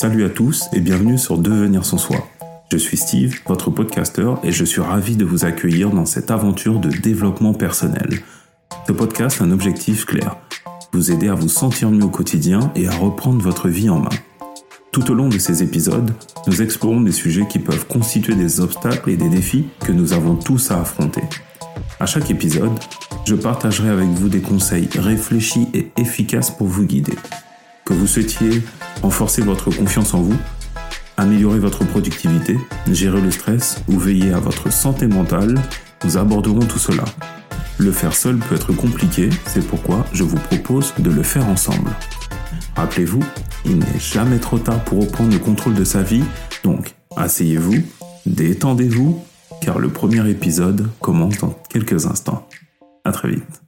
Salut à tous et bienvenue sur Devenir son soi. Je suis Steve, votre podcasteur, et je suis ravi de vous accueillir dans cette aventure de développement personnel. Ce podcast a un objectif clair, vous aider à vous sentir mieux au quotidien et à reprendre votre vie en main. Tout au long de ces épisodes, nous explorons des sujets qui peuvent constituer des obstacles et des défis que nous avons tous à affronter. À chaque épisode, je partagerai avec vous des conseils réfléchis et efficaces pour vous guider. Que vous souhaitiez renforcer votre confiance en vous, améliorer votre productivité, gérer le stress ou veiller à votre santé mentale, nous aborderons tout cela. Le faire seul peut être compliqué, c'est pourquoi je vous propose de le faire ensemble. Rappelez-vous, il n'est jamais trop tard pour reprendre le contrôle de sa vie, donc asseyez-vous, détendez-vous, car le premier épisode commence dans quelques instants. À très vite.